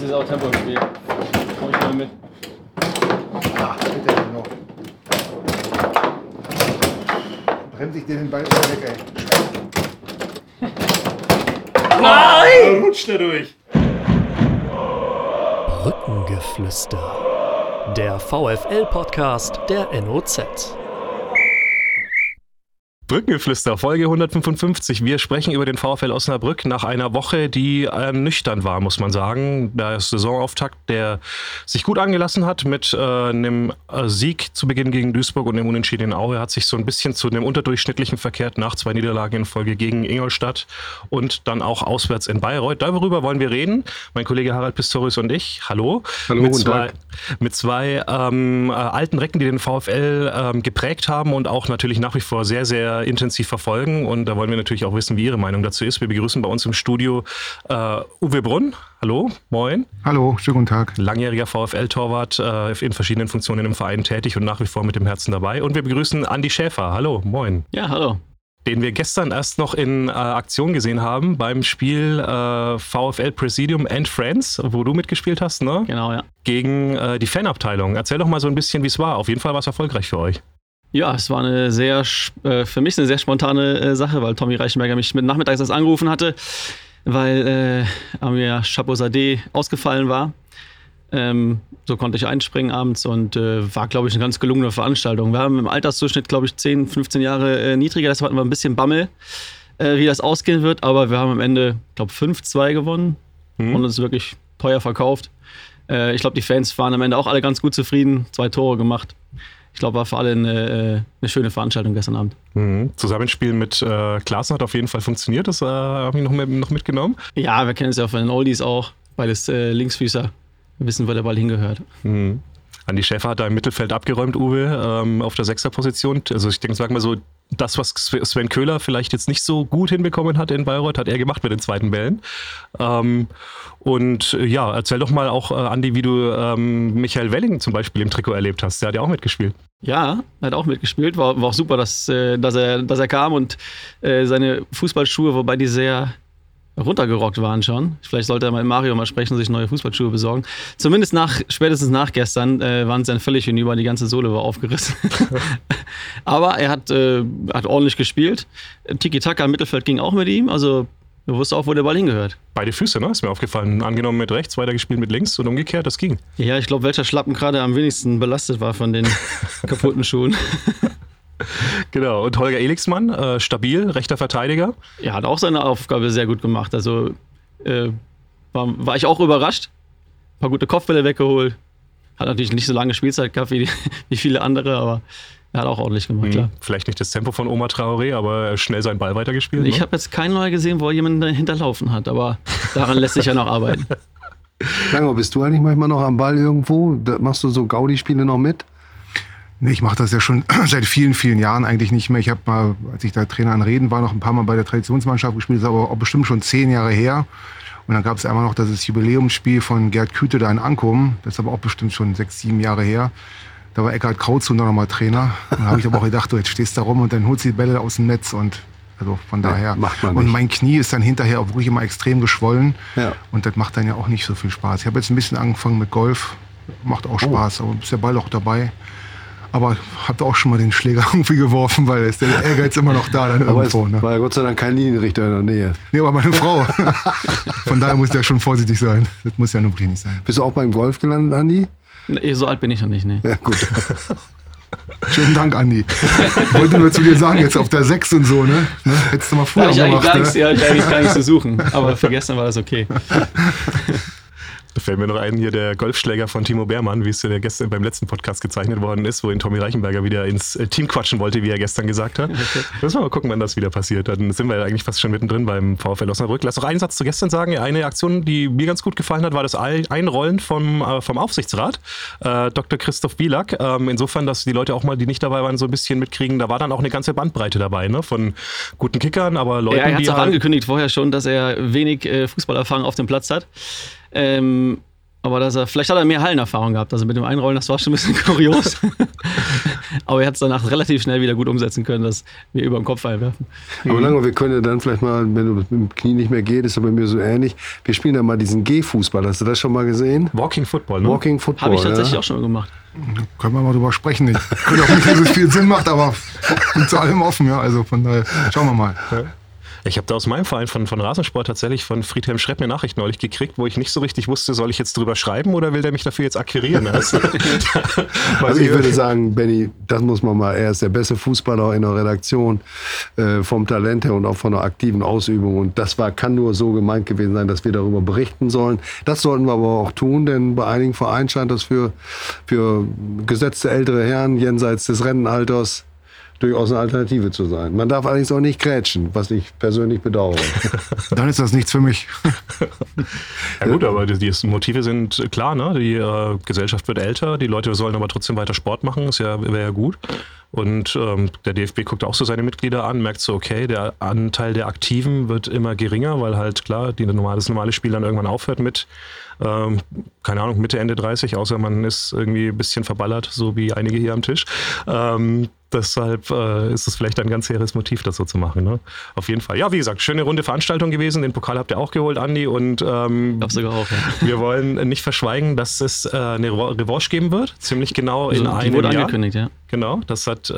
Jetzt ist auch Tempo im Spiel. Komm ich mal mit. Ach, bitte noch. Bremse ich dir den Ball wieder weg, ey. Nein! Rutscht er durch. Brückengeflüster. Der VFL-Podcast der NOZ. Brückengeflüster, Folge 155. Wir sprechen über den VfL Osnabrück nach einer Woche, die ernüchternd war, muss man sagen. Der Saisonauftakt, der sich gut angelassen hat mit äh, einem äh, Sieg zu Beginn gegen Duisburg und dem Unentschieden in Aue, hat sich so ein bisschen zu einem unterdurchschnittlichen verkehrt nach zwei Niederlagen in Folge gegen Ingolstadt und dann auch auswärts in Bayreuth. Darüber wollen wir reden. Mein Kollege Harald Pistorius und ich. Hallo. Hallo, mit zwei, Tag. mit zwei ähm, äh, alten Recken, die den VfL ähm, geprägt haben und auch natürlich nach wie vor sehr, sehr intensiv verfolgen. Und da wollen wir natürlich auch wissen, wie Ihre Meinung dazu ist. Wir begrüßen bei uns im Studio äh, Uwe Brunn. Hallo, moin. Hallo, schönen guten Tag. Langjähriger VfL-Torwart, äh, in verschiedenen Funktionen im Verein tätig und nach wie vor mit dem Herzen dabei. Und wir begrüßen Andi Schäfer. Hallo, moin. Ja, hallo. Den wir gestern erst noch in äh, Aktion gesehen haben beim Spiel äh, VfL Presidium and Friends, wo du mitgespielt hast, ne? Genau, ja. Gegen äh, die Fanabteilung. Erzähl doch mal so ein bisschen, wie es war. Auf jeden Fall war es erfolgreich für euch. Ja, es war eine sehr, äh, für mich eine sehr spontane äh, Sache, weil Tommy Reichenberger mich mit nachmittags erst angerufen hatte, weil äh, Amir Chapeau-Sadeh ausgefallen war. Ähm, so konnte ich einspringen abends und äh, war, glaube ich, eine ganz gelungene Veranstaltung. Wir haben im Altersdurchschnitt, glaube ich, 10, 15 Jahre äh, niedriger, deshalb hatten wir ein bisschen Bammel, wie das ausgehen wird, aber wir haben am Ende, glaube 5-2 gewonnen Mhm. und uns wirklich teuer verkauft. Ich glaube, die Fans waren am Ende auch alle ganz gut zufrieden, zwei Tore gemacht. Ich glaube, war für alle eine, äh, eine schöne Veranstaltung gestern Abend. Mhm. Zusammenspiel mit äh, Klaassen hat auf jeden Fall funktioniert. Das äh, habe ich noch, mit, noch mitgenommen. Ja, wir kennen es ja von den Oldies auch, beides äh, Linksfüßer. Wir wissen, wo der Ball hingehört. Mhm. Andi Schäfer hat da im Mittelfeld abgeräumt, Uwe, ähm, auf der Sechserposition. Also ich denke, sagen wir so, das, was Sven Köhler vielleicht jetzt nicht so gut hinbekommen hat in Bayreuth, hat er gemacht mit den zweiten Bällen. Ähm, und äh, ja, erzähl doch mal auch, äh, Andi, wie du ähm, Michael Welling zum Beispiel im Trikot erlebt hast. Der hat ja auch mitgespielt. Ja, hat auch mitgespielt. War, war auch super, dass, äh, dass, er, dass er kam und äh, seine Fußballschuhe, wobei die sehr runtergerockt waren schon. Vielleicht sollte er mal mit Mario mal sprechen und sich neue Fußballschuhe besorgen. Zumindest nach, spätestens nach gestern äh, waren sie dann völlig hinüber, die ganze Sohle war aufgerissen. Aber er hat, äh, hat ordentlich gespielt. Tiki-Taka im Mittelfeld ging auch mit ihm, also er wusste auch, wo der Ball hingehört. Beide Füße, ne? Ist mir aufgefallen. Angenommen mit rechts, weiter gespielt mit links und umgekehrt, das ging. Ja, ich glaube, welcher Schlappen gerade am wenigsten belastet war von den kaputten Schuhen. Genau. Und Holger Elixmann, äh, stabil, rechter Verteidiger. Er hat auch seine Aufgabe sehr gut gemacht. Also äh, war, war ich auch überrascht. Ein paar gute Kopfbälle weggeholt. Hat natürlich nicht so lange Spielzeit gehabt wie, wie viele andere, aber er hat auch ordentlich gemacht, Mhm. klar. Vielleicht nicht das Tempo von Oma Traoré, aber schnell seinen Ball weitergespielt. Ich ne? habe jetzt keinen neu gesehen, wo er jemanden hinterlaufen hat, aber daran lässt sich ja noch arbeiten. Lange, bist du eigentlich manchmal noch am Ball irgendwo? Da machst du so Gaudi-Spiele noch mit? Nee, ich mache das ja schon seit vielen, vielen Jahren eigentlich nicht mehr. Ich habe mal, als ich da Trainer an Reden war, noch ein paar Mal bei der Traditionsmannschaft gespielt. Das ist aber auch bestimmt schon zehn Jahre her. Und dann gab es einmal noch das Jubiläumsspiel von Gerd Küte da in Ankum. Das ist aber auch bestimmt schon sechs, sieben Jahre her. Da war Eckhard Krautzu noch mal Trainer. Und da habe ich aber auch gedacht, du, jetzt stehst da rum und dann holst du die Bälle aus dem Netz. Und also von daher. macht man und mein Knie ist dann hinterher auch wirklich immer extrem geschwollen. Ja. Und das macht dann ja auch nicht so viel Spaß. Ich habe jetzt ein bisschen angefangen mit Golf. Macht auch Spaß, aber ist der Ball auch dabei. Aber habt auch schon mal den Schläger irgendwie geworfen, weil ist der Ehrgeiz immer noch da dann Aber irgendwo. Ne? war ja Gott sei Dank kein Linienrichter in der Nähe. Nee, aber meine Frau. Von daher muss der schon vorsichtig sein. Das muss ja nur wirklich nicht sein. Bist du auch beim Golf gelandet, Andi? Nee, so alt bin ich noch nicht, ne. Ja, gut. Schönen Dank, Andi. Wollte nur zu dir sagen, jetzt auf der 6 und so, ne? ne? Hättest du mal Da früher habe ich, eigentlich gemacht, gar nichts- ne? ja, ich eigentlich gar nichts zu suchen. Aber für gestern war das okay. Da fällt mir noch ein, hier der Golfschläger von Timo Beermann, wie es ja gestern beim letzten Podcast gezeichnet worden ist, wo ihn Tommy Reichenberger wieder ins äh, Team quatschen wollte, wie er gestern gesagt hat. Müssen wir mal gucken, wann das wieder passiert. Dann sind wir ja eigentlich fast schon mittendrin beim VfL Osnabrück. Lass noch einen Satz zu gestern sagen. Eine Aktion, die mir ganz gut gefallen hat, war das Ein- Einrollen vom, äh, vom Aufsichtsrat, äh, Dr. Christoph Bielak. Ähm, insofern, dass die Leute auch mal, die nicht dabei waren, so ein bisschen mitkriegen. Da war dann auch eine ganze Bandbreite dabei, ne? von guten Kickern, aber Leuten, Ja, er hat die auch halt- angekündigt vorher schon, dass er wenig äh, Fußballerfahrung auf dem Platz hat. Ähm, aber dass er, vielleicht hat er mehr Hallenerfahrung gehabt. Also mit dem Einrollen, das war schon ein bisschen kurios. Aber er hat es danach relativ schnell wieder gut umsetzen können, dass wir über den Kopf einwerfen. Aber Lange, wir können ja dann vielleicht mal, wenn du mit dem Knie nicht mehr geht, ist ja bei mir so ähnlich. Wir spielen dann mal diesen G-Fußball. Hast du das schon mal gesehen? Walking Football, ne? Walking Football. Habe ich tatsächlich ja? auch schon mal gemacht. Können wir mal drüber sprechen. Ich könnte auch nicht, dass es viel Sinn macht, aber bin zu allem offen, ja. Also von daher schauen wir mal. Ich habe da aus meinem Verein von, von Rasensport tatsächlich von Friedhelm Schrepp eine Nachricht neulich gekriegt, wo ich nicht so richtig wusste, soll ich jetzt drüber schreiben oder will der mich dafür jetzt akquirieren? Also, Also ich würde sagen, Benny, das muss man mal, er ist der beste Fußballer in der Redaktion äh, vom Talent her und auch von der aktiven Ausübung. Und das war, kann nur so gemeint gewesen sein, dass wir darüber berichten sollen. Das sollten wir aber auch tun, denn bei einigen Vereinen scheint das für, für gesetzte ältere Herren jenseits des Rentenalters durchaus eine Alternative zu sein. Man darf allerdings auch nicht grätschen, was ich persönlich bedauere. Dann ist das nichts für mich. ja gut, aber die, die Motive sind klar, ne? Die äh, Gesellschaft wird älter, die Leute sollen aber trotzdem weiter Sport machen, ist ja, wäre ja gut. Und ähm, der DFB guckt auch so seine Mitglieder an, merkt so, okay, der Anteil der Aktiven wird immer geringer, weil halt klar, die normale, das normale Spiel dann irgendwann aufhört mit, ähm, keine Ahnung, Mitte, Ende 30, außer man ist irgendwie ein bisschen verballert, so wie einige hier am Tisch. Ähm, deshalb äh, ist es vielleicht ein ganz hehres Motiv, das so zu machen. Ne? Auf jeden Fall. Ja, wie gesagt, schöne runde Veranstaltung gewesen. Den Pokal habt ihr auch geholt, Andi. Und ähm, Ich sogar auch, ja. wir wollen nicht verschweigen, dass es äh, eine Revanche geben wird. Ziemlich genau in Also, die einem wurde Jahr. angekündigt, ja. Genau, das hat äh,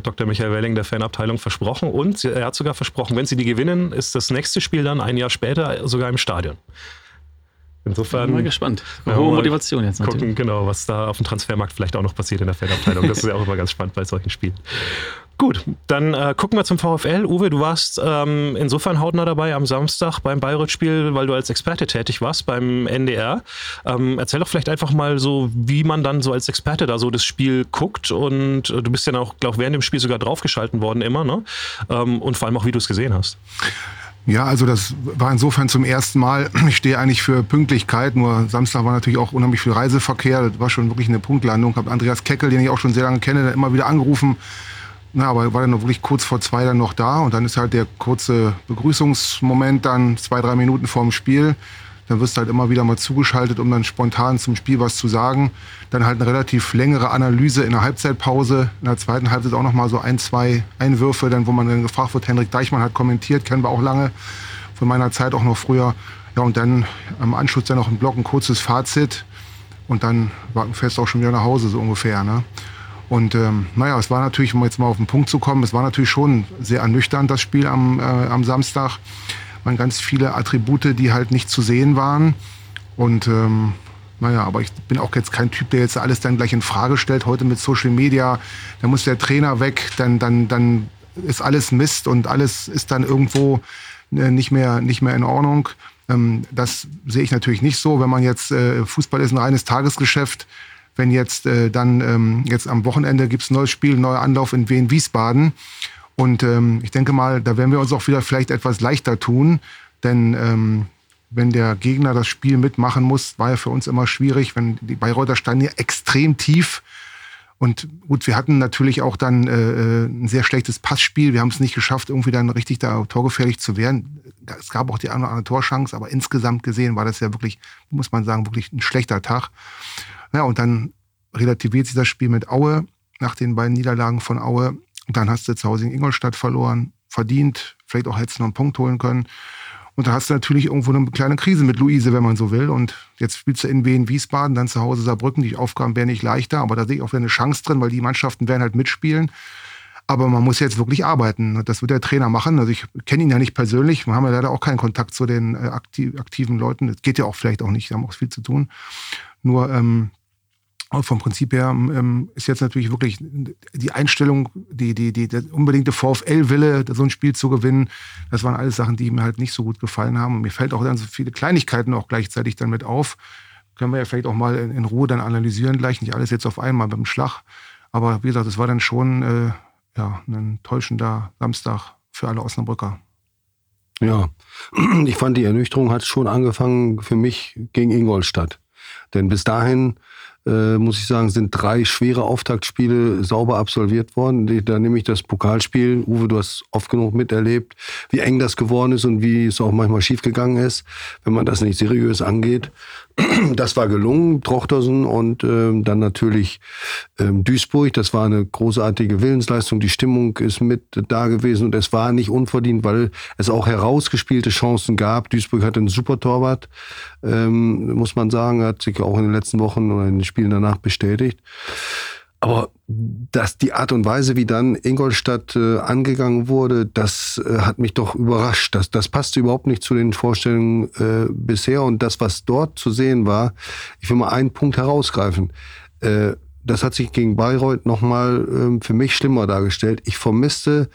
Dr. Michael Welling der Fanabteilung versprochen. Und er hat sogar versprochen, wenn sie die gewinnen, ist das nächste Spiel dann ein Jahr später sogar im Stadion. Insofern Bin mal gespannt. Hohe mal Motivation jetzt natürlich. gucken, genau, was da auf dem Transfermarkt vielleicht auch noch passiert in der Fanabteilung. Das ist ja auch immer ganz spannend bei solchen Spielen. Gut, dann äh, gucken wir zum VfL. Uwe, du warst ähm, insofern hautnah dabei am Samstag beim Bayreuth-Spiel, weil du als Experte tätig warst beim NDR. Ähm, erzähl doch vielleicht einfach mal so, wie man dann so als Experte da so das Spiel guckt. Und äh, du bist ja auch, glaube während dem Spiel sogar draufgeschalten worden immer, ne? Ähm, und vor allem auch, wie du es gesehen hast. Ja, also das war insofern zum ersten Mal. Ich stehe eigentlich für Pünktlichkeit, nur Samstag war natürlich auch unheimlich viel Reiseverkehr. Das war schon wirklich eine Punktlandung. Hab Andreas Keckel, den ich auch schon sehr lange kenne, immer wieder angerufen. Na, aber war dann noch wirklich kurz vor zwei dann noch da und dann ist halt der kurze Begrüßungsmoment dann zwei, drei Minuten vorm Spiel. Dann wirst du halt immer wieder mal zugeschaltet, um dann spontan zum Spiel was zu sagen. Dann halt eine relativ längere Analyse in der Halbzeitpause. In der zweiten Halbzeit auch noch mal so ein, zwei Einwürfe, dann, wo man dann gefragt wird, Henrik Deichmann hat kommentiert, kennen wir auch lange, von meiner Zeit auch noch früher. Ja, und dann am Anschluss dann noch im Block ein kurzes Fazit. Und dann war fest auch schon wieder nach Hause, so ungefähr. Ne? Und ähm, naja, es war natürlich, um jetzt mal auf den Punkt zu kommen, es war natürlich schon sehr ernüchternd, das Spiel am, äh, am Samstag. Waren ganz viele Attribute, die halt nicht zu sehen waren. Und ähm, naja, aber ich bin auch jetzt kein Typ, der jetzt alles dann gleich in Frage stellt. Heute mit Social Media, da muss der Trainer weg, dann, dann, dann ist alles Mist und alles ist dann irgendwo äh, nicht mehr, nicht mehr in Ordnung. Ähm, das sehe ich natürlich nicht so. Wenn man jetzt, äh, Fußball ist ein reines Tagesgeschäft. Wenn jetzt äh, dann ähm, jetzt am Wochenende gibt's ein neues Spiel, neuer Anlauf in Wien Wiesbaden. Und ähm, ich denke mal, da werden wir uns auch wieder vielleicht etwas leichter tun. Denn ähm, wenn der Gegner das Spiel mitmachen muss, war ja für uns immer schwierig. Wenn die Bayreuther standen ja extrem tief. Und gut, wir hatten natürlich auch dann äh, ein sehr schlechtes Passspiel. Wir haben es nicht geschafft, irgendwie dann richtig da torgefährlich zu werden. Es gab auch die eine oder andere Torchance, aber insgesamt gesehen war das ja wirklich, muss man sagen, wirklich ein schlechter Tag. Ja, und dann relativiert sich das Spiel mit Aue nach den beiden Niederlagen von Aue. Und dann hast du zu Hause in Ingolstadt verloren, verdient, vielleicht auch hättest du noch einen Punkt holen können. Und da hast du natürlich irgendwo eine kleine Krise mit Luise, wenn man so will. Und jetzt spielst du in Wien Wiesbaden, dann zu Hause Saarbrücken. Die Aufgaben wären nicht leichter, aber da sehe ich auch wieder eine Chance drin, weil die Mannschaften werden halt mitspielen. Aber man muss jetzt wirklich arbeiten. Das wird der Trainer machen. Also ich kenne ihn ja nicht persönlich. Wir haben ja leider auch keinen Kontakt zu den äh, aktiv, aktiven Leuten. Das geht ja auch vielleicht auch nicht. Wir haben auch viel zu tun. Nur ähm, vom Prinzip her ähm, ist jetzt natürlich wirklich die Einstellung, die, die, die, der unbedingte VfL-Wille, so ein Spiel zu gewinnen. Das waren alles Sachen, die mir halt nicht so gut gefallen haben. Und mir fällt auch dann so viele Kleinigkeiten auch gleichzeitig dann mit auf. Können wir ja vielleicht auch mal in, in Ruhe dann analysieren gleich. Nicht alles jetzt auf einmal beim Schlag. Aber wie gesagt, es war dann schon äh, ja, ein täuschender Samstag für alle Osnabrücker. Ja, ich fand die Ernüchterung hat schon angefangen für mich gegen Ingolstadt. Denn bis dahin, äh, muss ich sagen, sind drei schwere Auftaktspiele sauber absolviert worden. Da nehme ich das Pokalspiel. Uwe, du hast oft genug miterlebt, wie eng das geworden ist und wie es auch manchmal schiefgegangen ist, wenn man das nicht seriös angeht. das war gelungen, Trochtersen und ähm, dann natürlich ähm, Duisburg. Das war eine großartige Willensleistung. Die Stimmung ist mit da gewesen und es war nicht unverdient, weil es auch herausgespielte Chancen gab. Duisburg hatte einen super Torwart, ähm, muss man sagen, hat sich auch in den letzten Wochen oder in den Spielen danach bestätigt. Aber dass die Art und Weise, wie dann Ingolstadt äh, angegangen wurde, das äh, hat mich doch überrascht. Das, das passte überhaupt nicht zu den Vorstellungen äh, bisher. Und das, was dort zu sehen war, ich will mal einen Punkt herausgreifen. Äh, das hat sich gegen Bayreuth nochmal ähm, für mich schlimmer dargestellt. Ich vermisste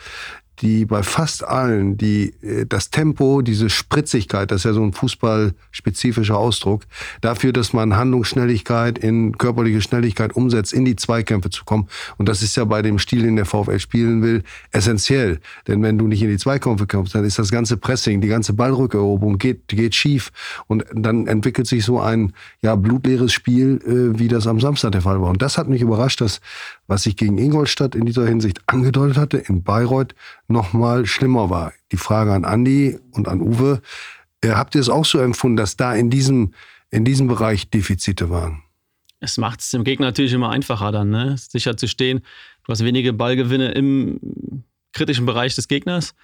die bei fast allen, die äh, das Tempo, diese Spritzigkeit, das ist ja so ein fußballspezifischer Ausdruck, dafür, dass man Handlungsschnelligkeit in körperliche Schnelligkeit umsetzt, in die Zweikämpfe zu kommen. Und das ist ja bei dem Stil, den der VfL spielen will, essentiell. Denn wenn du nicht in die Zweikämpfe kommst, dann ist das ganze Pressing, die ganze Ballrückeroberung geht, geht schief. Und dann entwickelt sich so ein ja, blutleeres Spiel, äh, wie das am Samstag der Fall war. Und das hat mich überrascht, dass was ich gegen Ingolstadt in dieser Hinsicht angedeutet hatte, in Bayreuth noch mal schlimmer war. Die Frage an Andi und an Uwe, äh, habt ihr es auch so empfunden, dass da in diesem, in diesem Bereich Defizite waren? Es macht es dem Gegner natürlich immer einfacher dann, ne? sicher zu stehen. Du hast wenige Ballgewinne im kritischen Bereich des Gegners,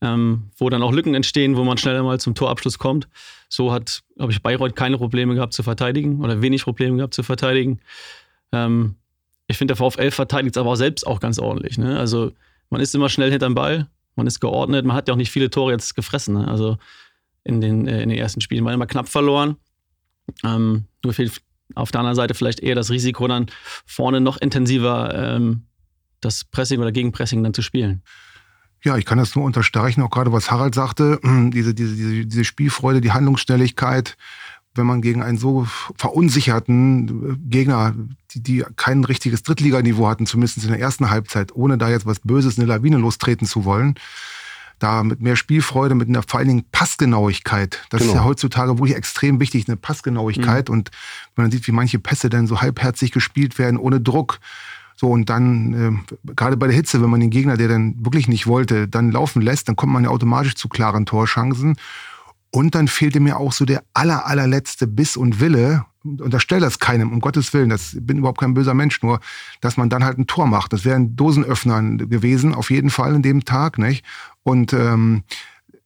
ähm, wo dann auch Lücken entstehen, wo man schneller mal zum Torabschluss kommt. So hat, glaube ich, Bayreuth keine Probleme gehabt zu verteidigen oder wenig Probleme gehabt zu verteidigen. Ähm, ich finde, der VfL verteidigt es aber auch selbst auch ganz ordentlich. Ne? Also man ist immer schnell hinterm Ball, man ist geordnet, man hat ja auch nicht viele Tore jetzt gefressen. Ne? Also in den, äh, in den ersten Spielen. Hat immer knapp verloren. Ähm, nur fehlt auf der anderen Seite vielleicht eher das Risiko, dann vorne noch intensiver ähm, das Pressing oder Gegenpressing dann zu spielen. Ja, ich kann das nur unterstreichen, auch gerade was Harald sagte, diese, diese, diese, diese Spielfreude, die Handlungsschnelligkeit, wenn man gegen einen so verunsicherten äh, Gegner, die, die kein richtiges Drittliganiveau hatten, zumindest in der ersten Halbzeit, ohne da jetzt was Böses in eine Lawine lostreten zu wollen, da mit mehr Spielfreude, mit einer vor allen Dingen Passgenauigkeit. Das genau. ist ja heutzutage wirklich extrem wichtig, eine Passgenauigkeit. Mhm. Und wenn man sieht, wie manche Pässe dann so halbherzig gespielt werden, ohne Druck. So, und dann, äh, gerade bei der Hitze, wenn man den Gegner, der dann wirklich nicht wollte, dann laufen lässt, dann kommt man ja automatisch zu klaren Torchancen. Und dann fehlte mir auch so der aller, allerletzte Biss und Wille. Unterstell das keinem, um Gottes Willen, das bin überhaupt kein böser Mensch, nur, dass man dann halt ein Tor macht. Das wäre ein Dosenöffner gewesen, auf jeden Fall in dem Tag, nicht? Und ähm,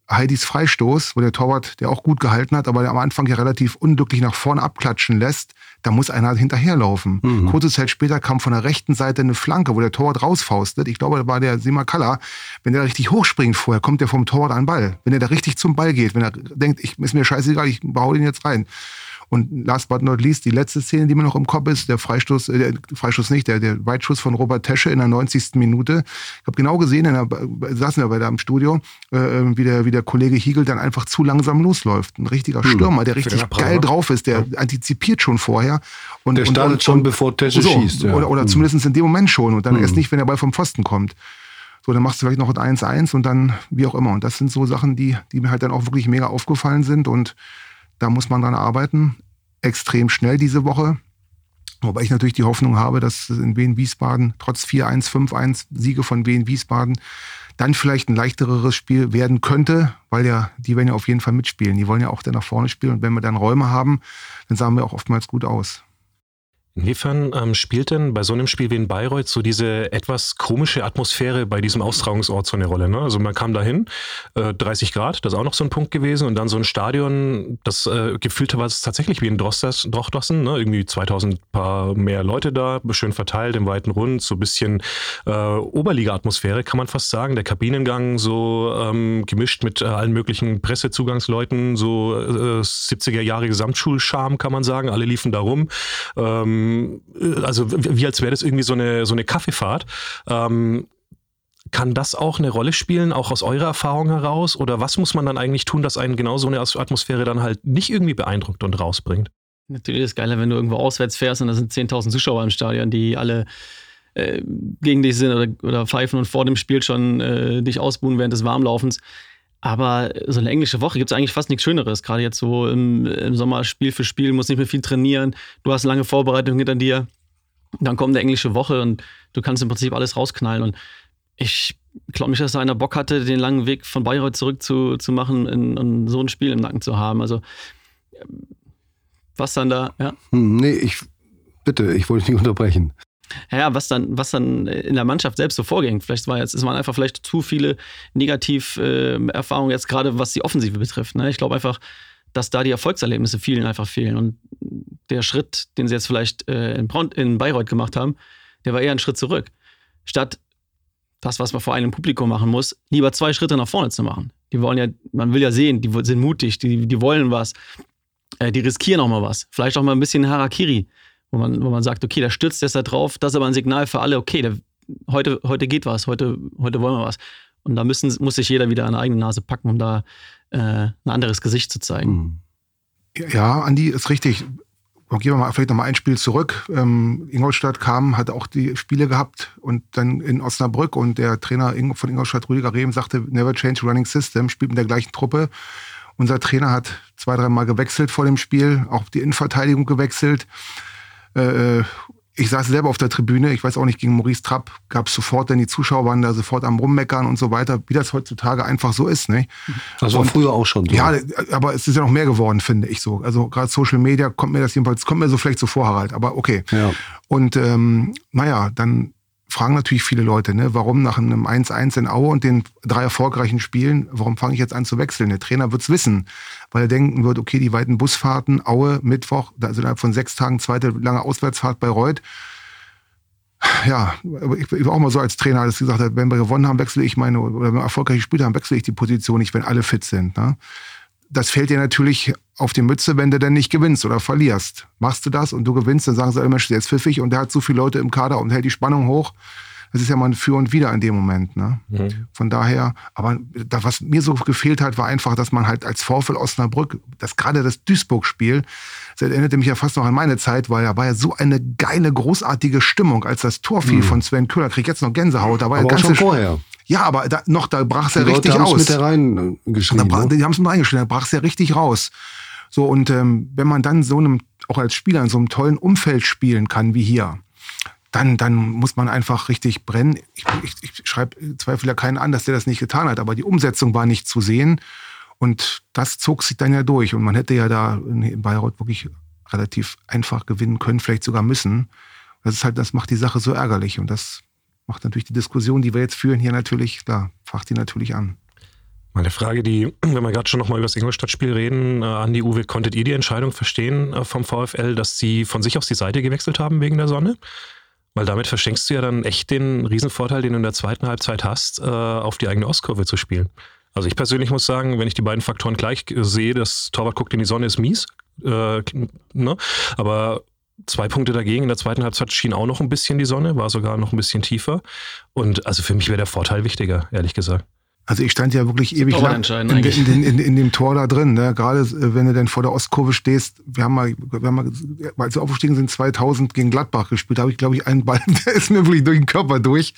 Heidis Freistoß, wo der Torwart, der auch gut gehalten hat, aber der am Anfang ja relativ unglücklich nach vorne abklatschen lässt, da muss einer hinterherlaufen. Mhm. Kurze Zeit später kam von der rechten Seite eine Flanke, wo der Torwart rausfaustet. Ich glaube, da war der Simakala. Wenn der richtig hochspringt vorher, kommt der vom Torwart an den Ball. Wenn er da richtig zum Ball geht, wenn er denkt, ich, ist mir scheißegal, ich baue den jetzt rein. Und last but not least, die letzte Szene, die mir noch im Kopf ist, der Freistoß, äh, der Freistoß nicht, der, der Weitschuss von Robert Tesche in der 90. Minute. Ich habe genau gesehen, in der, saßen wir bei da im Studio, äh, wie, der, wie der Kollege Hiegel dann einfach zu langsam losläuft. Ein richtiger hm. Stürmer, der richtig geil drauf ist, der ja. antizipiert schon vorher. Und, der startet und, schon, bevor Tesche so, schießt. Ja. Oder, oder hm. zumindest in dem Moment schon und dann hm. erst nicht, wenn der Ball vom Pfosten kommt. So, dann machst du vielleicht noch ein 1-1 und dann wie auch immer. Und das sind so Sachen, die, die mir halt dann auch wirklich mega aufgefallen sind und da muss man dran arbeiten extrem schnell diese Woche. Wobei ich natürlich die Hoffnung habe, dass in Wien Wiesbaden trotz 4-1, 5-1 Siege von Wien Wiesbaden dann vielleicht ein leichteres Spiel werden könnte, weil ja, die werden ja auf jeden Fall mitspielen. Die wollen ja auch dann nach vorne spielen und wenn wir dann Räume haben, dann sahen wir auch oftmals gut aus. Inwiefern ähm, spielt denn bei so einem Spiel wie in Bayreuth so diese etwas komische Atmosphäre bei diesem Austragungsort so eine Rolle? Ne? Also man kam dahin, äh, 30 Grad, das ist auch noch so ein Punkt gewesen und dann so ein Stadion, das äh, gefühlt war es tatsächlich wie in Drochtersen, ne? irgendwie 2000 paar mehr Leute da, schön verteilt im weiten Rund, so ein bisschen äh, Oberliga-Atmosphäre kann man fast sagen. Der Kabinengang so ähm, gemischt mit äh, allen möglichen Pressezugangsleuten, so 70er äh, Jahre Gesamtschulscham kann man sagen, alle liefen da rum. Ähm, ähm, also wie als wäre das irgendwie so eine, so eine Kaffeefahrt. Ähm, kann das auch eine Rolle spielen, auch aus eurer Erfahrung heraus? Oder was muss man dann eigentlich tun, dass einen genau so eine Atmosphäre dann halt nicht irgendwie beeindruckt und rausbringt? Natürlich ist es geiler, wenn du irgendwo auswärts fährst und da sind 10.000 Zuschauer im Stadion, die alle äh, gegen dich sind oder, oder pfeifen und vor dem Spiel schon äh, dich ausbuhen während des Warmlaufens. Aber so eine englische Woche gibt es eigentlich fast nichts Schöneres. Gerade jetzt so im, im, Sommer Spiel für Spiel, musst nicht mehr viel trainieren. Du hast lange Vorbereitung hinter dir. Dann kommt eine englische Woche und du kannst im Prinzip alles rausknallen. Und ich glaube nicht, dass da einer Bock hatte, den langen Weg von Bayreuth zurück zu, zu machen und so ein Spiel im Nacken zu haben. Also was dann da, ja? Hm, nee, ich, bitte, ich wollte dich nicht unterbrechen. Ja, was dann, was dann in der Mannschaft selbst so vorging. Vielleicht war jetzt, es waren einfach vielleicht zu viele Negativerfahrungen jetzt gerade, was die Offensive betrifft. Ne? Ich glaube einfach, dass da die Erfolgserlebnisse vielen einfach fehlen. Und der Schritt, den sie jetzt vielleicht äh, in Bayreuth gemacht haben, der war eher ein Schritt zurück. Statt das, was man vor einem Publikum machen muss, lieber zwei Schritte nach vorne zu machen. Die wollen ja, man will ja sehen, die sind mutig, die, die wollen was, äh, die riskieren auch mal was. Vielleicht auch mal ein bisschen Harakiri, wo man, wo man sagt, okay, da stürzt jetzt da drauf, das ist aber ein Signal für alle, okay, der, heute, heute geht was, heute, heute wollen wir was. Und da müssen, muss sich jeder wieder an der eigene Nase packen, um da äh, ein anderes Gesicht zu zeigen. Ja, Andi, ist richtig. Gehen wir mal vielleicht noch mal ein Spiel zurück. Ähm, Ingolstadt kam, hat auch die Spiele gehabt und dann in Osnabrück und der Trainer von Ingolstadt, Rüdiger Rehm, sagte, never change running system, spielt mit der gleichen Truppe. Unser Trainer hat zwei, dreimal gewechselt vor dem Spiel, auch die Innenverteidigung gewechselt. Äh, ich saß selber auf der Tribüne, ich weiß auch nicht, gegen Maurice Trapp gab es sofort, denn die Zuschauer waren da sofort am Rummeckern und so weiter, wie das heutzutage einfach so ist. Ne? Das war und, früher auch schon so. Ja, aber es ist ja noch mehr geworden, finde ich so. Also gerade Social Media kommt mir das jedenfalls, kommt mir so vielleicht so vor, Harald, aber okay. Ja. Und ähm, naja, dann fragen natürlich viele Leute, ne, warum nach einem 1-1 in Aue und den drei erfolgreichen Spielen, warum fange ich jetzt an zu wechseln? Der Trainer wird's wissen, weil er denken wird, okay, die weiten Busfahrten, Aue, Mittwoch, also innerhalb von sechs Tagen zweite lange Auswärtsfahrt bei Reuth. Ja, ich, war auch mal so als Trainer, dass gesagt hat, wenn wir gewonnen haben, wechsle ich meine, oder wenn wir erfolgreich gespielt haben, wechsle ich die Position nicht, wenn alle fit sind. Ne? Das fällt dir natürlich auf die Mütze, wenn du denn nicht gewinnst oder verlierst. Machst du das und du gewinnst, dann sagen sie, Mensch, der ist pfiffig und der hat so viele Leute im Kader und hält die Spannung hoch. Das ist ja mal ein Für und Wider in dem Moment. Ne? Mhm. Von daher, aber da, was mir so gefehlt hat, war einfach, dass man halt als Vorfall Osnabrück, das gerade das Duisburg-Spiel, das erinnerte mich ja fast noch an meine Zeit, weil da war ja so eine geile, großartige Stimmung, als das Tor fiel mhm. von Sven Köhler. Krieg jetzt noch Gänsehaut. Da war aber ja schon vorher. Ja, aber da, noch, da brach es ja richtig Leute aus. mit da reingeschrieben. Da, ne? Die haben es mit reingeschrieben, da brach es ja richtig raus. So, und ähm, wenn man dann so einem, auch als Spieler in so einem tollen Umfeld spielen kann wie hier, dann, dann muss man einfach richtig brennen. Ich, ich, ich schreibe zweifle ja keinen an, dass der das nicht getan hat, aber die Umsetzung war nicht zu sehen. Und das zog sich dann ja durch. Und man hätte ja da in Bayreuth wirklich relativ einfach gewinnen können, vielleicht sogar müssen. Das ist halt, das macht die Sache so ärgerlich. Und das macht natürlich die Diskussion, die wir jetzt führen, hier natürlich, klar, facht die natürlich an. Meine Frage, die, wenn wir gerade schon nochmal über das Ingolstadt-Spiel reden, äh, Andi Uwe, konntet ihr die Entscheidung verstehen äh, vom VfL, dass sie von sich aus die Seite gewechselt haben wegen der Sonne? Weil damit verschenkst du ja dann echt den Riesenvorteil, den du in der zweiten Halbzeit hast, äh, auf die eigene Ostkurve zu spielen. Also ich persönlich muss sagen, wenn ich die beiden Faktoren gleich sehe, das Torwart guckt in die Sonne, ist mies. Äh, ne? Aber zwei Punkte dagegen. In der zweiten Halbzeit schien auch noch ein bisschen die Sonne, war sogar noch ein bisschen tiefer. Und also für mich wäre der Vorteil wichtiger, ehrlich gesagt. Also ich stand ja wirklich ewig lang in, in, in, in, dem Tor da drin. Ne? Gerade äh, wenn du dann vor der Ostkurve stehst. Wir haben mal, wir haben mal als wir aufgestiegen sind, 2000 gegen Gladbach gespielt. Da habe ich, glaube ich, einen Ball, der ist mir wirklich durch den Körper durch,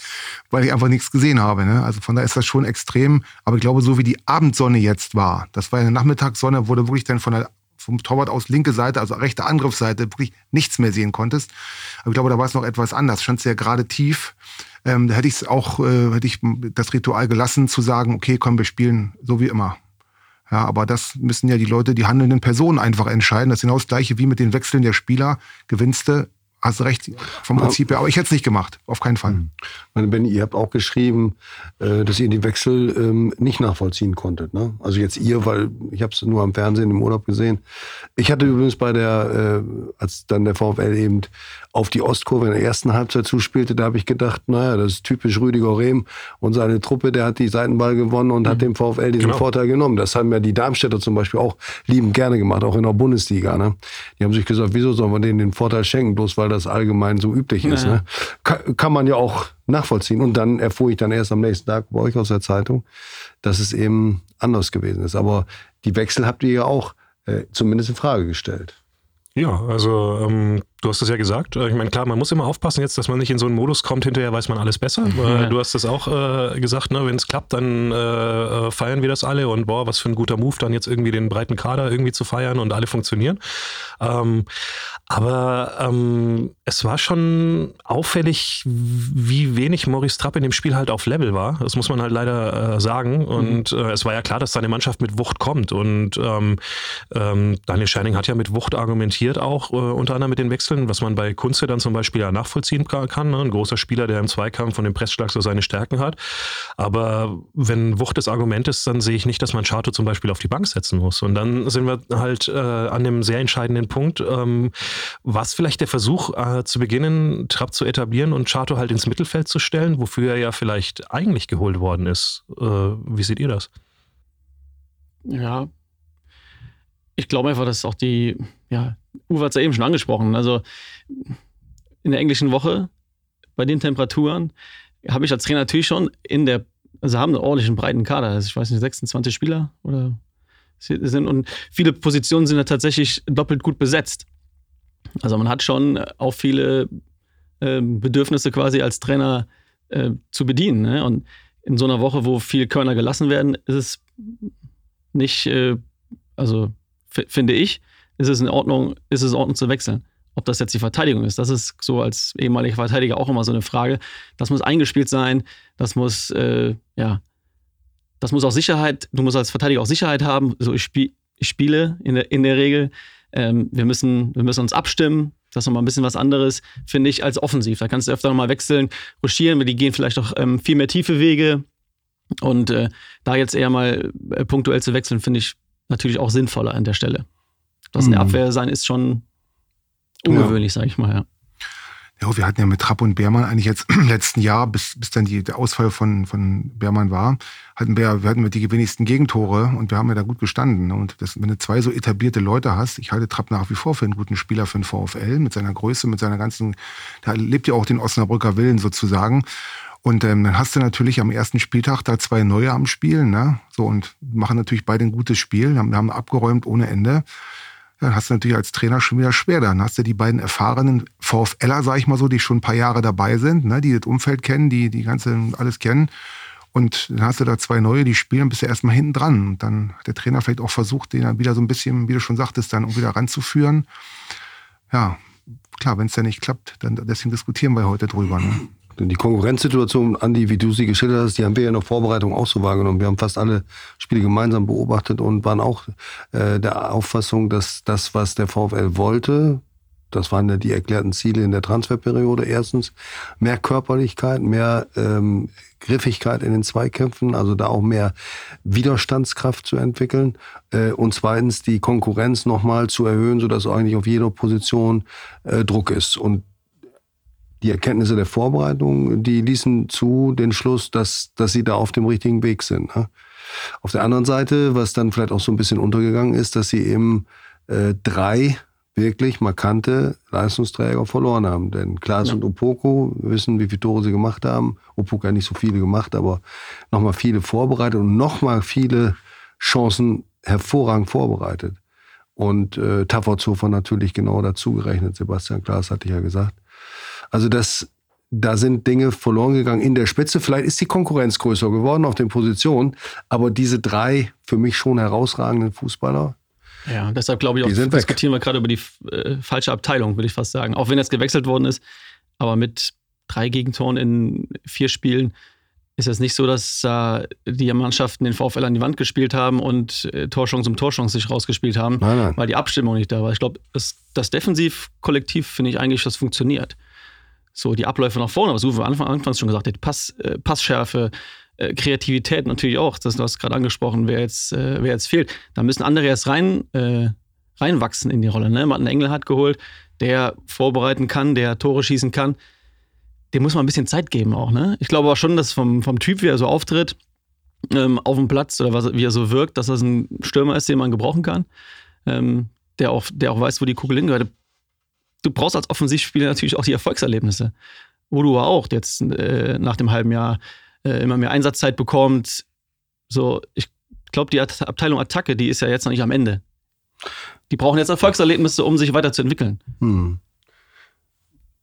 weil ich einfach nichts gesehen habe. Ne? Also von daher ist das schon extrem. Aber ich glaube, so wie die Abendsonne jetzt war, das war ja eine Nachmittagssonne, wurde wirklich dann von der vom Torwart aus linke Seite, also rechte Angriffsseite, wirklich nichts mehr sehen konntest. Aber ich glaube, da war es noch etwas anders. Stand ja gerade tief. Ähm, da hätte ich es auch, äh, hätte ich das Ritual gelassen, zu sagen, okay, komm, wir spielen so wie immer. Ja, aber das müssen ja die Leute, die handelnden Personen einfach entscheiden. Das ist genau das Gleiche wie mit den Wechseln der Spieler. Gewinnste hast recht, vom Prinzip her. Aber ich hätte es nicht gemacht, auf keinen Fall. Hm. Meine Benny, ihr habt auch geschrieben, äh, dass ihr die Wechsel ähm, nicht nachvollziehen konntet. Ne? Also jetzt ihr, weil ich habe es nur am Fernsehen im Urlaub gesehen. Ich hatte übrigens bei der, äh, als dann der VfL eben auf die Ostkurve in der ersten Halbzeit zuspielte, da habe ich gedacht, naja, das ist typisch Rüdiger Rehm und seine Truppe, der hat die Seitenball gewonnen und mhm. hat dem VfL diesen genau. Vorteil genommen. Das haben ja die Darmstädter zum Beispiel auch liebend gerne gemacht, auch in der Bundesliga. Ne? Die haben sich gesagt, wieso sollen wir denen den Vorteil schenken, bloß weil das allgemein so üblich ist. Ne? Kann, kann man ja auch nachvollziehen. Und dann erfuhr ich dann erst am nächsten Tag bei euch aus der Zeitung, dass es eben anders gewesen ist. Aber die Wechsel habt ihr ja auch äh, zumindest in Frage gestellt. Ja, also ähm, Du hast es ja gesagt. Äh, ich meine, klar, man muss immer aufpassen jetzt, dass man nicht in so einen Modus kommt, hinterher weiß man alles besser. Ja. Du hast es auch äh, gesagt, ne? wenn es klappt, dann äh, äh, feiern wir das alle und boah, was für ein guter Move, dann jetzt irgendwie den breiten Kader irgendwie zu feiern und alle funktionieren. Ähm, aber ähm, es war schon auffällig, wie wenig Maurice Trapp in dem Spiel halt auf Level war. Das muss man halt leider äh, sagen. Und mhm. äh, es war ja klar, dass seine Mannschaft mit Wucht kommt. Und ähm, ähm, Daniel Scheining hat ja mit Wucht argumentiert, auch äh, unter anderem mit den Wechseln, was man bei Kunze dann zum Beispiel ja nachvollziehen kann. Ne? Ein großer Spieler, der im Zweikampf von dem Pressschlag so seine Stärken hat. Aber wenn Wucht das Argument ist, dann sehe ich nicht, dass man Chato zum Beispiel auf die Bank setzen muss. Und dann sind wir halt äh, an dem sehr entscheidenden Punkt. Ähm, was vielleicht der Versuch äh, zu beginnen, Trapp zu etablieren und Chato halt ins Mittelfeld zu stellen, wofür er ja vielleicht eigentlich geholt worden ist? Äh, wie seht ihr das? Ja, ich glaube einfach, dass auch die, ja, Uwe hat es ja eben schon angesprochen, also in der englischen Woche bei den Temperaturen habe ich als Trainer natürlich schon in der, also haben einen ordentlichen breiten Kader, also ich weiß nicht, 26 Spieler oder sind und viele Positionen sind ja tatsächlich doppelt gut besetzt. Also man hat schon auch viele äh, Bedürfnisse quasi als Trainer äh, zu bedienen. Ne? Und in so einer Woche, wo viel Körner gelassen werden, ist es nicht, äh, also finde ich, ist es in Ordnung, ist es in Ordnung zu wechseln. Ob das jetzt die Verteidigung ist, das ist so als ehemaliger Verteidiger auch immer so eine Frage. Das muss eingespielt sein, das muss, äh, ja, das muss auch Sicherheit, du musst als Verteidiger auch Sicherheit haben. So, ich, spiel, ich spiele in der, in der Regel. Ähm, wir, müssen, wir müssen uns abstimmen. Das ist nochmal ein bisschen was anderes, finde ich, als offensiv. Da kannst du öfter nochmal wechseln, ruschieren, die gehen vielleicht auch ähm, viel mehr tiefe Wege. Und äh, da jetzt eher mal äh, punktuell zu wechseln, finde ich natürlich auch sinnvoller an der Stelle. Das in der mhm. Abwehr sein ist schon ungewöhnlich, ja. sage ich mal, ja. Ja, wir hatten ja mit Trapp und Beermann eigentlich jetzt im letzten Jahr, bis, bis dann die, der Ausfall von, von Beermann war, hatten wir, wir hatten wir die wenigsten Gegentore und wir haben ja da gut gestanden. Und das, wenn du zwei so etablierte Leute hast, ich halte Trapp nach wie vor für einen guten Spieler für den VfL, mit seiner Größe, mit seiner ganzen, da lebt ja auch den Osnabrücker Willen sozusagen. Und ähm, dann hast du natürlich am ersten Spieltag da zwei Neue am Spiel, ne? So und machen natürlich beide ein gutes Spiel, haben, haben abgeräumt ohne Ende. Dann hast du natürlich als Trainer schon wieder schwer. Dann hast du die beiden erfahrenen VfLer, sag ich mal so, die schon ein paar Jahre dabei sind, ne? die das Umfeld kennen, die die ganze alles kennen. Und dann hast du da zwei neue, die spielen, bist du erstmal hinten dran. Und dann hat der Trainer vielleicht auch versucht, den dann wieder so ein bisschen, wie du schon sagtest, dann wieder ranzuführen. Ja, klar, wenn es ja nicht klappt, dann deswegen diskutieren wir heute drüber. Ne? Die Konkurrenzsituation, Andi, wie du sie geschildert hast, die haben wir ja in der Vorbereitung auch so wahrgenommen. Wir haben fast alle Spiele gemeinsam beobachtet und waren auch äh, der Auffassung, dass das, was der VfL wollte, das waren ja die erklärten Ziele in der Transferperiode. Erstens mehr Körperlichkeit, mehr ähm, Griffigkeit in den Zweikämpfen, also da auch mehr Widerstandskraft zu entwickeln. Äh, und zweitens die Konkurrenz nochmal zu erhöhen, sodass eigentlich auf jeder Position äh, Druck ist. Und die Erkenntnisse der Vorbereitung, die ließen zu den Schluss, dass, dass sie da auf dem richtigen Weg sind. Ne? Auf der anderen Seite, was dann vielleicht auch so ein bisschen untergegangen ist, dass sie eben äh, drei wirklich markante Leistungsträger verloren haben. Denn Klaas ja. und Opoko wissen, wie viele Tore sie gemacht haben. Opoko hat nicht so viele gemacht, aber nochmal viele vorbereitet und nochmal viele Chancen hervorragend vorbereitet. Und äh, Tafferzofer natürlich genau dazu gerechnet. Sebastian Klaas hatte ich ja gesagt. Also das, da sind Dinge verloren gegangen in der Spitze. Vielleicht ist die Konkurrenz größer geworden auf den Positionen, aber diese drei für mich schon herausragenden Fußballer. Ja, deshalb glaube ich auch, diskutieren wir gerade über die äh, falsche Abteilung, würde ich fast sagen. Auch wenn jetzt gewechselt worden ist, aber mit drei Gegentoren in vier Spielen ist es nicht so, dass äh, die Mannschaften den VfL an die Wand gespielt haben und äh, Torchance um Torchance sich rausgespielt haben, nein, nein. weil die Abstimmung nicht da war. Ich glaube, das, das Defensivkollektiv finde ich eigentlich, das funktioniert so die Abläufe nach vorne, was Uwe Anfang, anfangs schon gesagt hat, Pass, äh, Passschärfe, äh, Kreativität natürlich auch, das, du hast gerade angesprochen, wer jetzt, äh, wer jetzt fehlt. Da müssen andere erst rein, äh, reinwachsen in die Rolle. Ne? Man hat einen Engelhardt geholt, der vorbereiten kann, der Tore schießen kann. Dem muss man ein bisschen Zeit geben auch. Ne? Ich glaube auch schon, dass vom, vom Typ, wie er so auftritt, ähm, auf dem Platz oder was, wie er so wirkt, dass das ein Stürmer ist, den man gebrauchen kann. Ähm, der, auch, der auch weiß, wo die Kugel hingehört du brauchst als Offensivspieler natürlich auch die Erfolgserlebnisse. Udo auch jetzt äh, nach dem halben Jahr äh, immer mehr Einsatzzeit bekommt. So, ich glaube, die Abteilung Attacke, die ist ja jetzt noch nicht am Ende. Die brauchen jetzt Erfolgserlebnisse, um sich weiterzuentwickeln. Hm.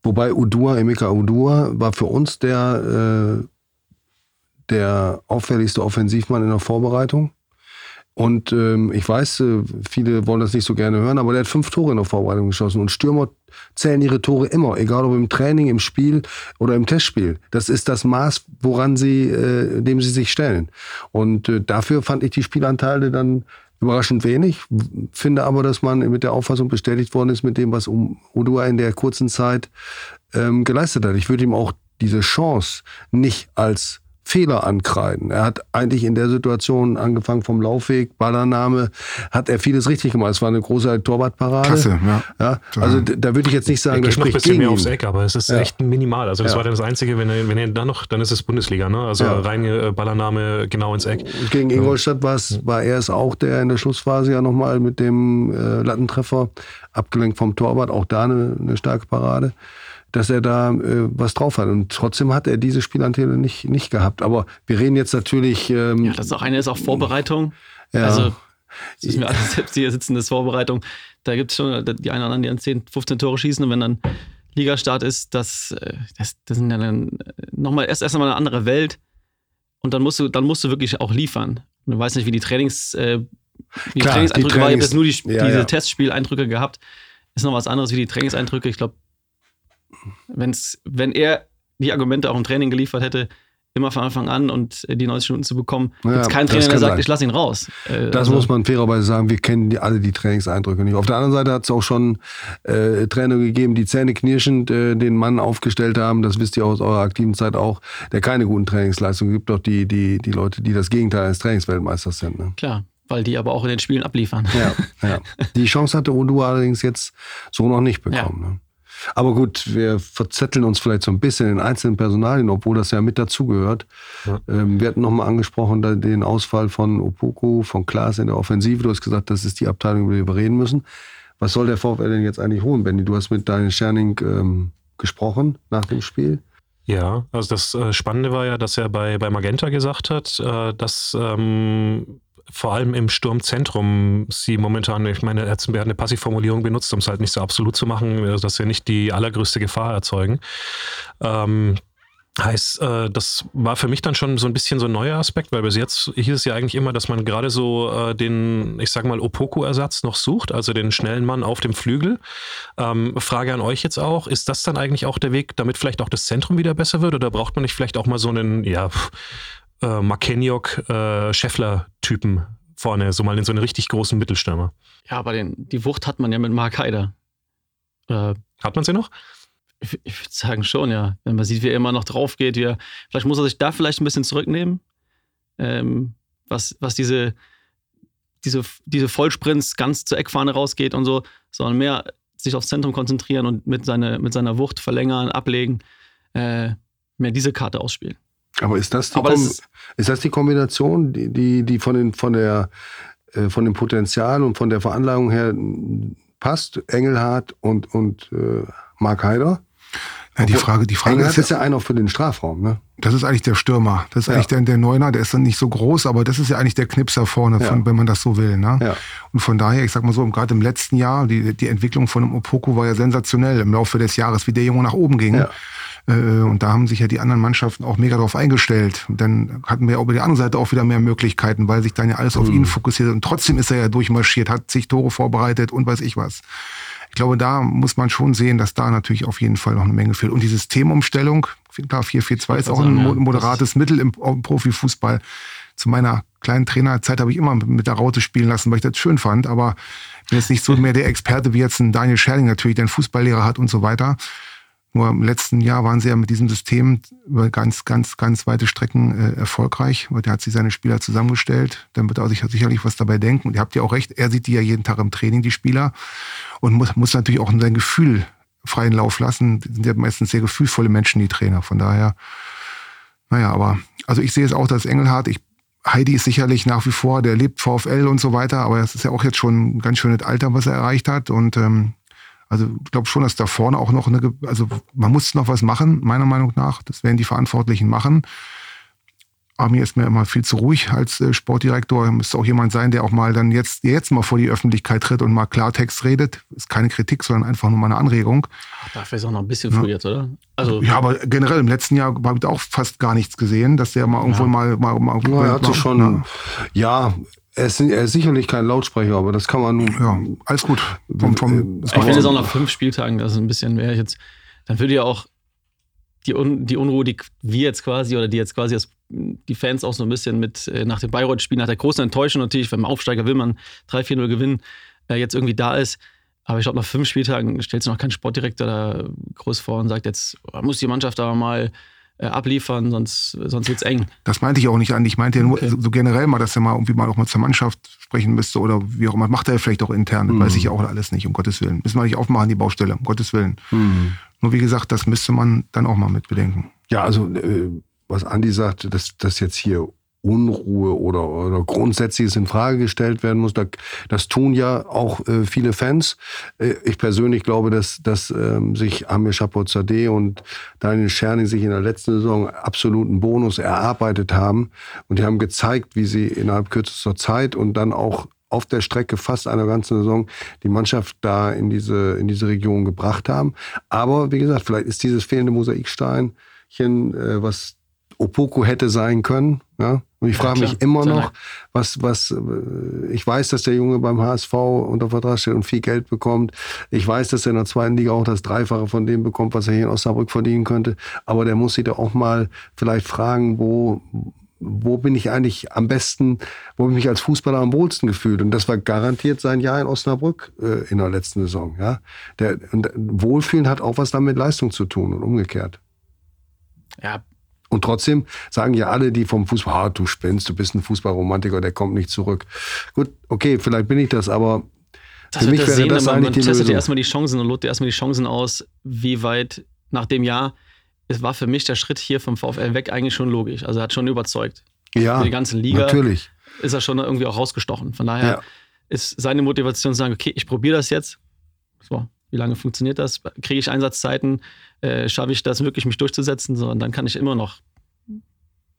Wobei Udua, Emeka Udua, war für uns der, äh, der auffälligste Offensivmann in der Vorbereitung. Und ähm, ich weiß, äh, viele wollen das nicht so gerne hören, aber der hat fünf Tore in der Vorbereitung geschossen. Und Stürmer zählen ihre Tore immer, egal ob im Training, im Spiel oder im Testspiel. Das ist das Maß, woran sie, äh, dem sie sich stellen. Und äh, dafür fand ich die Spielanteile dann überraschend wenig. Finde aber, dass man mit der Auffassung bestätigt worden ist, mit dem, was Udua in der kurzen Zeit ähm, geleistet hat. Ich würde ihm auch diese Chance nicht als Fehler ankreiden. Er hat eigentlich in der Situation, angefangen vom Laufweg, Ballernahme, hat er vieles richtig gemacht. Es war eine große Torwartparade. Klasse, ja. ja also da würde ich jetzt nicht sagen, er das noch ein spricht bisschen gegen mehr ihn. aufs Eck, aber es ist Ja. echt minimal. Also das Ja. war dann das Einzige, wenn er, wenn er dann noch, dann ist es Bundesliga, ne? Also Ja. reine äh, Ballernahme genau ins Eck. Gegen Ingolstadt war es, war er es auch, der in der Schlussphase ja nochmal mit dem äh, Lattentreffer, abgelenkt vom Torwart, auch da eine, eine starke Parade, dass er da äh, was drauf hat. Und trotzdem hat er diese Spielanteile nicht, nicht gehabt. Aber wir reden jetzt natürlich. Ähm, Ja, das ist auch eine ist auch Vorbereitung. Ja. Also, es ist mir alles selbst hier sitzen, das Vorbereitung. Da gibt es schon die einen oder anderen, die an 10, 15 Tore schießen. Und wenn dann Ligastart ist, das, äh, das, das sind ja dann nochmal erst erst einmal eine andere Welt. Und dann musst du, dann musst du wirklich auch liefern. Und du weißt nicht, wie die Trainings, äh, wie Klar, die Trainingseindrücke die waren. Ich habe Trainings- jetzt nur die, Ja, diese ja. Testspieleindrücke gehabt. Ist noch was anderes wie die Trainingseindrücke. Ich glaube, wenn's, wenn er die Argumente auch im Training geliefert hätte, immer von Anfang an und äh, die 90 Minuten zu bekommen, Ja, gibt es keinen Trainer, der sagt, sein. ich lasse ihn raus. Äh, Das also- muss man fairerweise sagen, wir kennen die, alle die Trainingseindrücke nicht. Auf der anderen Seite hat es auch schon äh, Trainer gegeben, die zähneknirschend äh, den Mann aufgestellt haben, das wisst ihr aus eurer aktiven Zeit auch, der keine guten Trainingsleistungen gibt, doch die, die, die Leute, die das Gegenteil eines Trainingsweltmeisters sind. Ne? Klar, weil die aber auch in den Spielen abliefern. Ja, ja. Die Chance hatte Odu allerdings jetzt so noch nicht bekommen. Ne? Aber gut, wir verzetteln uns vielleicht so ein bisschen in einzelnen Personalien, obwohl das ja mit dazugehört. Ja. Ähm, wir hatten nochmal angesprochen den Ausfall von Opoku, von Klaas in der Offensive. Du hast gesagt, das ist die Abteilung, über die wir reden müssen. Was soll der VfL denn jetzt eigentlich holen, Benny? Du hast mit Daniel Scherning ähm, gesprochen nach dem Spiel. Ja, also das äh, Spannende war ja, dass er bei, bei Magenta gesagt hat, äh, dass ähm, vor allem im Sturmzentrum sie momentan, ich meine, er hat eine Passivformulierung benutzt, um es halt nicht so absolut zu machen, äh, dass sie nicht die allergrößte Gefahr erzeugen. Ähm, Heißt, äh, das war für mich dann schon so ein bisschen so ein neuer Aspekt, weil bis jetzt hieß es ja eigentlich immer, dass man gerade so äh, den, ich sag mal, Opoku-Ersatz noch sucht, also den schnellen Mann auf dem Flügel. Ähm, Frage an euch jetzt auch, ist das dann eigentlich auch der Weg, damit vielleicht auch das Zentrum wieder besser wird oder braucht man nicht vielleicht auch mal so einen, ja, äh, Makeniok, äh, Scheffler-Typen vorne, so mal in so einen richtig großen Mittelstürmer? Ja, aber den, die Wucht hat man ja mit Mark Haider. Äh, Hat man sie noch? ich ich würde sagen schon, ja. Wenn man sieht, wie er immer noch drauf geht, wie er, vielleicht muss er sich da vielleicht ein bisschen zurücknehmen. Ähm, was, was diese, diese, diese Vollsprints ganz zur Eckfahne rausgeht und so, sondern mehr sich aufs Zentrum konzentrieren und mit, seine, mit seiner Wucht verlängern, ablegen, äh, mehr diese Karte ausspielen. Aber ist das die, Aber Kom das ist, ist- das die Kombination, die, die, die von, den, von, der, äh, von dem Potenzial und von der Veranlagung her passt? Engelhardt und, und äh, Mark Heider? Ja, die Frage, die Frage Engelhardt ist, ist ja einer für den Strafraum, ne? Das ist eigentlich der Stürmer. Das ist Ja. eigentlich der, der Neuner, der ist dann nicht so groß, aber das ist ja eigentlich der Knipser vorne, Ja. von, wenn man das so will. Ne? Ja. Und von daher, ich sag mal so, gerade im letzten Jahr, die, die Entwicklung von dem Opoku war ja sensationell im Laufe des Jahres, wie der Junge nach oben ging. Ja. Äh, Und da haben sich ja die anderen Mannschaften auch mega drauf eingestellt. Und dann hatten wir über die andere Seite auch wieder mehr Möglichkeiten, weil sich dann ja alles auf Mhm. ihn fokussiert. Und trotzdem ist er ja durchmarschiert, hat sich Tore vorbereitet und weiß ich was. Ich glaube, da muss man schon sehen, dass da natürlich auf jeden Fall noch eine Menge fehlt. Und die Systemumstellung, klar, 4-4-2 ist auch ein sagen, ja. mo- moderates Mittel im, im Profifußball. Zu meiner kleinen Trainerzeit habe ich immer mit der Raute spielen lassen, weil ich das schön fand. Aber ich bin jetzt nicht so mehr der Experte wie jetzt ein Daniel Scherling natürlich, der einen Fußballlehrer hat und so weiter. Nur im letzten Jahr waren sie ja mit diesem System über ganz, ganz, ganz weite Strecken äh, erfolgreich. Weil der hat sich seine Spieler zusammengestellt. Dann wird er sich sicherlich was dabei denken. Und ihr habt ja auch recht, er sieht die ja jeden Tag im Training, die Spieler. Und muss, muss natürlich auch sein Gefühl freien Lauf lassen. Die sind ja meistens sehr gefühlvolle Menschen, die Trainer. Von daher, naja, aber also ich sehe es auch, dass Engelhardt, ich, Heidi ist sicherlich nach wie vor, der lebt VfL und so weiter, aber das ist ja auch jetzt schon ein ganz schönes Alter, was er erreicht hat. Und ähm, also ich glaube schon, dass da vorne auch noch eine, also man muss noch was machen, meiner Meinung nach. Das werden die Verantwortlichen machen. Amir ist mir immer viel zu ruhig als äh, Sportdirektor. Müsste auch jemand sein, der auch mal dann jetzt, jetzt mal vor die Öffentlichkeit tritt und mal Klartext redet. Ist keine Kritik, sondern einfach nur mal eine Anregung. Ach, dafür ist auch noch ein bisschen früh jetzt, oder? Also ja, aber generell im letzten Jahr habe ich auch fast gar nichts gesehen, dass der mal irgendwo ja. mal, mal, mal, ja, er hatte mal, schon, ja, er ist, er ist, sicherlich kein Lautsprecher, aber das kann man nun. Ja, alles gut. Vom, vom, ich finde es auch nach fünf Spieltagen, das ist ein bisschen mehr. Jetzt, dann würde ja auch die, Un die Unruhe, die wir jetzt quasi oder die jetzt quasi als, die Fans auch so ein bisschen mit äh, nach dem Bayreuth-Spiel, nach der großen Enttäuschung natürlich, wenn man Aufsteiger will man 3-4-0 gewinnen, äh, jetzt irgendwie da ist. Aber ich glaube, nach fünf Spieltagen stellt sich noch kein Sportdirektor da groß vor und sagt, jetzt muss die Mannschaft da mal äh, abliefern, sonst, sonst wird es eng. Das meinte ich auch nicht an. Ich meinte ja nur okay. so generell mal, dass er mal irgendwie mal auch mal zur Mannschaft sprechen müsste oder wie auch immer. Macht er vielleicht auch intern, das mhm. weiß ich ja auch alles nicht, um Gottes Willen. Müssen wir nicht aufmachen, die Baustelle, um Gottes Willen. Mhm. Nur wie gesagt, das müsste man dann auch mal mit bedenken. Ja, also äh, was Andi sagte, dass das jetzt hier Unruhe oder, oder Grundsätzliches in Frage gestellt werden muss. Das tun ja auch äh, viele Fans. Äh, ich persönlich glaube, dass, dass ähm, sich Amir Chapozadeh und Daniel Scherning sich in der letzten Saison absoluten Bonus erarbeitet haben. Und die haben gezeigt, wie sie innerhalb kürzester Zeit und dann auch auf der Strecke fast einer ganzen Saison die Mannschaft da in diese, in diese Region gebracht haben. Aber wie gesagt, vielleicht ist dieses fehlende Mosaiksteinchen, äh, was Opoko hätte sein können. Ja? Und ich frage ja, mich immer noch, was, was, äh, ich weiß, dass der Junge beim HSV unter Vertrag steht und viel Geld bekommt. Ich weiß, dass er in der zweiten Liga auch das Dreifache von dem bekommt, was er hier in Osnabrück verdienen könnte. Aber der muss sich da auch mal vielleicht fragen, wo, wo bin ich eigentlich am besten, wo habe ich mich als Fußballer am wohlsten gefühlt? Und das war garantiert sein Jahr in Osnabrück äh, in der letzten Saison. Ja? Der, und Wohlfühlen hat auch was damit Leistung zu tun und umgekehrt. Ja. Und trotzdem sagen ja alle, die vom Fußball, ah, du spinnst, du bist ein Fußballromantiker, der kommt nicht zurück. Gut, okay, vielleicht bin ich das, aber das für mich wäre sehen, das man, man testet erstmal die Chancen und lotet erstmal die Chancen aus, wie weit nach dem Jahr es war für mich der Schritt hier vom VfL weg eigentlich schon logisch. Also er hat schon überzeugt. Ja, Für die ganze Liga natürlich. ist er schon irgendwie auch rausgestochen. Von daher ja. ist seine Motivation zu sagen, okay, ich probiere das jetzt. So, wie lange funktioniert das? Kriege ich Einsatzzeiten? Äh, Schaffe ich das wirklich, mich durchzusetzen? So, und dann kann ich immer noch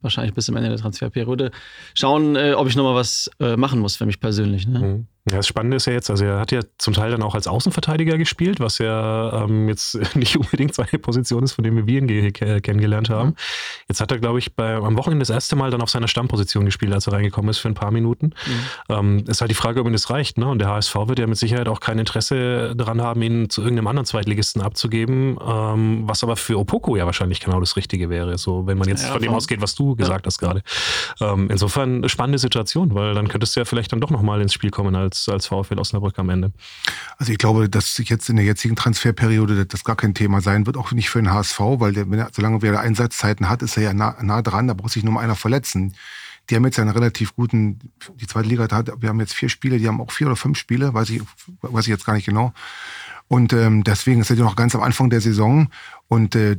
wahrscheinlich bis zum Ende der Transferperiode schauen, äh, ob ich nochmal was äh, machen muss für mich persönlich. Ne? Mhm. Ja, das Spannende ist ja jetzt, also er hat ja zum Teil dann auch als Außenverteidiger gespielt, was ja ähm, jetzt nicht unbedingt seine Position ist, von dem wir ihn kennengelernt haben. Jetzt hat er, glaube ich, bei, am Wochenende das erste Mal dann auf seiner Stammposition gespielt, als er reingekommen ist für ein paar Minuten. Mhm. Ähm, ist halt die Frage, ob ihm das reicht. Ne? Und der HSV wird ja mit Sicherheit auch kein Interesse daran haben, ihn zu irgendeinem anderen Zweitligisten abzugeben, ähm, was aber für Opoko ja wahrscheinlich genau das Richtige wäre, so wenn man jetzt ja, von dem ausgeht, was du gesagt hast gerade. Ähm, insofern eine spannende Situation, weil dann könntest du ja vielleicht dann doch nochmal ins Spiel kommen als als, als VfL Osnabrück am Ende. Also ich glaube, dass jetzt in der jetzigen Transferperiode das gar kein Thema sein wird, auch nicht für den HSV, weil der, wenn er, solange er Einsatzzeiten hat, ist er ja nah, nah dran, da braucht sich nur mal einer verletzen. Die haben jetzt einen relativ guten, die zweite Liga hat, wir haben jetzt vier Spiele, die haben auch vier oder fünf Spiele, weiß ich, weiß ich jetzt gar nicht genau. Und ähm, deswegen ist er ja noch ganz am Anfang der Saison. Und äh,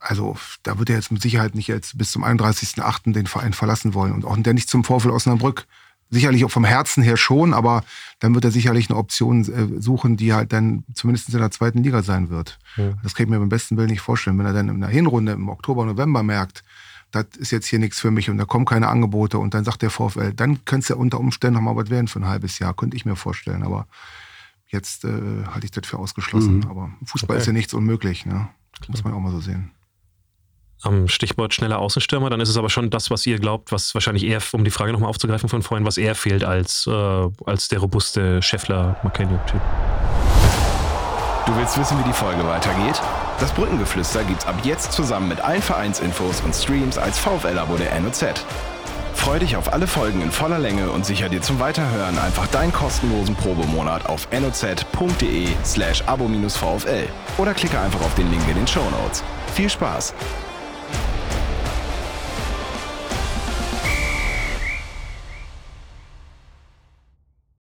also da wird er jetzt mit Sicherheit nicht jetzt bis zum 31.08. den Verein verlassen wollen. Und auch der nicht zum Vorfall Osnabrück sicherlich auch vom Herzen her schon, aber dann wird er sicherlich eine Option äh, suchen, die halt dann zumindest in der zweiten Liga sein wird. Ja. Das kann ich mir beim besten Willen nicht vorstellen. Wenn er dann in der Hinrunde im Oktober, November merkt, das ist jetzt hier nichts für mich und da kommen keine Angebote und dann sagt der VfL, dann könnte es ja unter Umständen noch mal was werden für ein halbes Jahr, könnte ich mir vorstellen. Aber jetzt äh, halte ich das für ausgeschlossen. Mhm. Aber Fußball okay. ist ja nichts unmöglich. Ne? Muss man auch mal so sehen am Stichwort schneller Außenstürmer, dann ist es aber schon das, was ihr glaubt, was wahrscheinlich eher, um die Frage nochmal aufzugreifen von vorhin, was eher fehlt als, äh, als der robuste Scheffler-McKenny-Typ. Du willst wissen, wie die Folge weitergeht? Das Brückengeflüster gibt's ab jetzt zusammen mit allen Vereinsinfos und Streams als VfL-Abo der NOZ. Freu dich auf alle Folgen in voller Länge und sicher dir zum Weiterhören einfach deinen kostenlosen Probemonat auf noz.de slash abo-vfl oder klicke einfach auf den Link in den Show Notes. Viel Spaß!